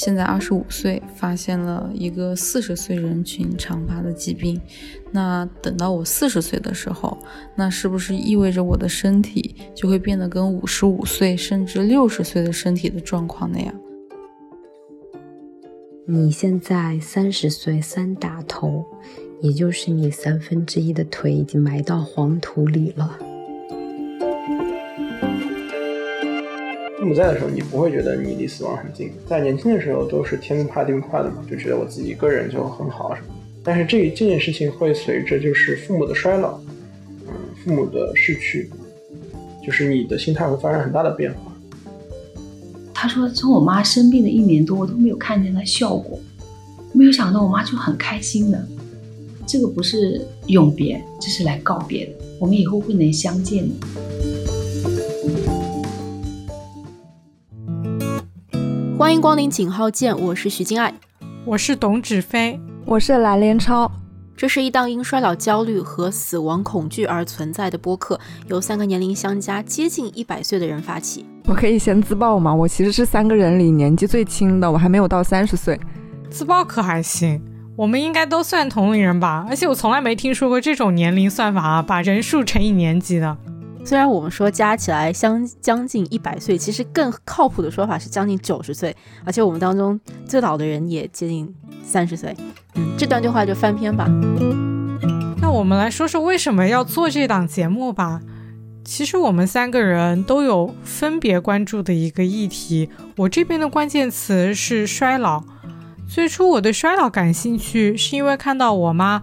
现在二十五岁，发现了一个四十岁人群常发的疾病。那等到我四十岁的时候，那是不是意味着我的身体就会变得跟五十五岁甚至六十岁的身体的状况那样？你现在三十岁三打头，也就是你三分之一的腿已经埋到黄土里了。父母在的时候，你不会觉得你离死亡很近。在年轻的时候，都是天不怕地不怕的嘛，就觉得我自己一个人就很好什么。但是这这件事情会随着就是父母的衰老，嗯，父母的逝去，就是你的心态会发生很大的变化。他说，从我妈生病的一年多，我都没有看见她笑过，没有想到我妈就很开心的。这个不是永别，这是来告别的。我们以后会能相见的。欢迎光临井号键，我是徐静爱，我是董芷飞，我是蓝连超。这是一档因衰老焦虑和死亡恐惧而存在的播客，由三个年龄相加接近一百岁的人发起。我可以先自曝吗？我其实是三个人里年纪最轻的，我还没有到三十岁。自曝可还行，我们应该都算同龄人吧？而且我从来没听说过这种年龄算法啊，把人数乘以年级的。虽然我们说加起来相将近一百岁，其实更靠谱的说法是将近九十岁，而且我们当中最老的人也接近三十岁。嗯，这段对话就翻篇吧。那我们来说说为什么要做这档节目吧。其实我们三个人都有分别关注的一个议题。我这边的关键词是衰老。最初我对衰老感兴趣，是因为看到我妈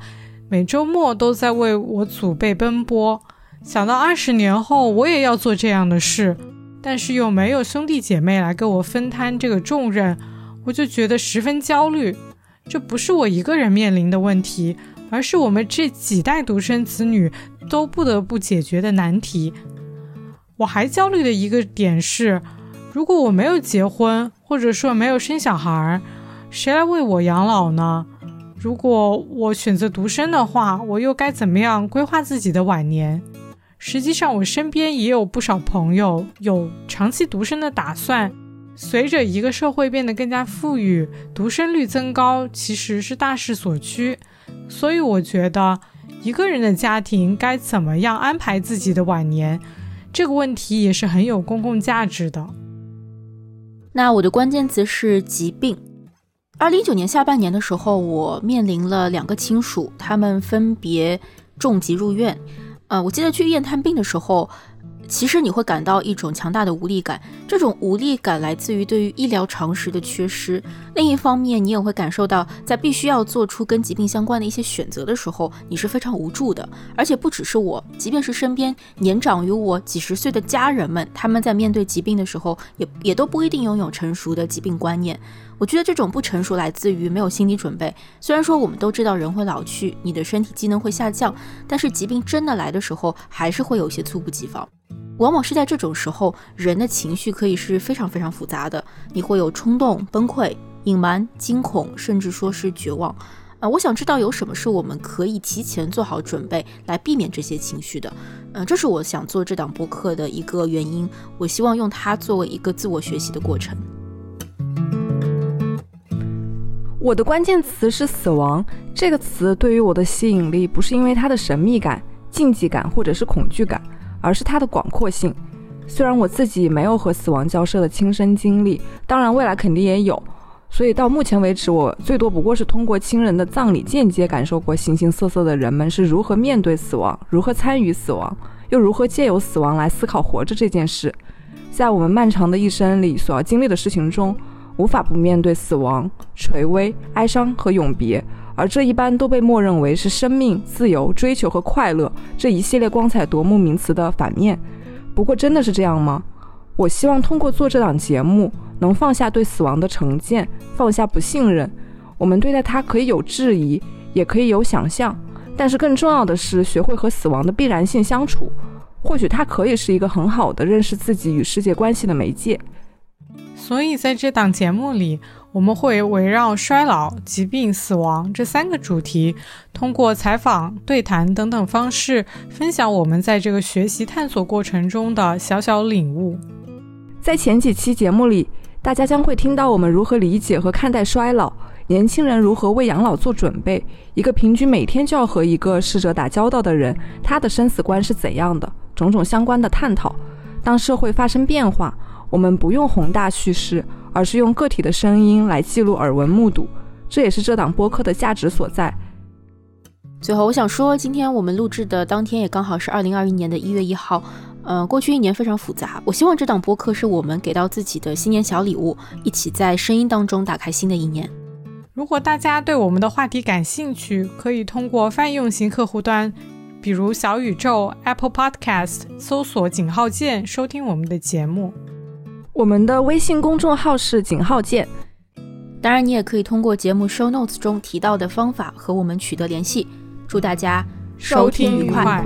每周末都在为我祖辈奔波。想到二十年后我也要做这样的事，但是又没有兄弟姐妹来跟我分摊这个重任，我就觉得十分焦虑。这不是我一个人面临的问题，而是我们这几代独生子女都不得不解决的难题。我还焦虑的一个点是，如果我没有结婚，或者说没有生小孩，谁来为我养老呢？如果我选择独生的话，我又该怎么样规划自己的晚年？实际上，我身边也有不少朋友有长期独生的打算。随着一个社会变得更加富裕，独生率增高其实是大势所趋。所以，我觉得一个人的家庭该怎么样安排自己的晚年，这个问题也是很有公共价值的。那我的关键词是疾病。二零一九年下半年的时候，我面临了两个亲属，他们分别重疾入院。呃，我记得去医院探病的时候，其实你会感到一种强大的无力感。这种无力感来自于对于医疗常识的缺失。另一方面，你也会感受到，在必须要做出跟疾病相关的一些选择的时候，你是非常无助的。而且不只是我，即便是身边年长于我几十岁的家人们，他们在面对疾病的时候，也也都不一定拥有成熟的疾病观念。我觉得这种不成熟来自于没有心理准备。虽然说我们都知道人会老去，你的身体机能会下降，但是疾病真的来的时候，还是会有些猝不及防。往往是在这种时候，人的情绪可以是非常非常复杂的。你会有冲动、崩溃、隐瞒、惊恐，甚至说是绝望。啊，我想知道有什么是我们可以提前做好准备来避免这些情绪的。嗯，这是我想做这档播客的一个原因。我希望用它作为一个自我学习的过程。我的关键词是死亡这个词，对于我的吸引力不是因为它的神秘感、禁忌感或者是恐惧感，而是它的广阔性。虽然我自己没有和死亡交涉的亲身经历，当然未来肯定也有，所以到目前为止，我最多不过是通过亲人的葬礼间接感受过形形色色的人们是如何面对死亡，如何参与死亡，又如何借由死亡来思考活着这件事。在我们漫长的一生里所要经历的事情中。无法不面对死亡、垂危、哀伤和永别，而这一般都被默认为是生命、自由、追求和快乐这一系列光彩夺目名词的反面。不过，真的是这样吗？我希望通过做这档节目，能放下对死亡的成见，放下不信任。我们对待它可以有质疑，也可以有想象，但是更重要的是学会和死亡的必然性相处。或许它可以是一个很好的认识自己与世界关系的媒介。所以，在这档节目里，我们会围绕衰老、疾病、死亡这三个主题，通过采访、对谈等等方式，分享我们在这个学习探索过程中的小小领悟。在前几期节目里，大家将会听到我们如何理解和看待衰老，年轻人如何为养老做准备，一个平均每天就要和一个逝者打交道的人，他的生死观是怎样的，种种相关的探讨。当社会发生变化，我们不用宏大叙事，而是用个体的声音来记录耳闻目睹，这也是这档播客的价值所在。最后，我想说，今天我们录制的当天也刚好是二零二一年的一月一号。呃，过去一年非常复杂，我希望这档播客是我们给到自己的新年小礼物，一起在声音当中打开新的一年。如果大家对我们的话题感兴趣，可以通过泛用型客户端，比如小宇宙、Apple Podcast，搜索“井号键”收听我们的节目。我们的微信公众号是“井号键”。当然，你也可以通过节目 show notes 中提到的方法和我们取得联系。祝大家收听愉快。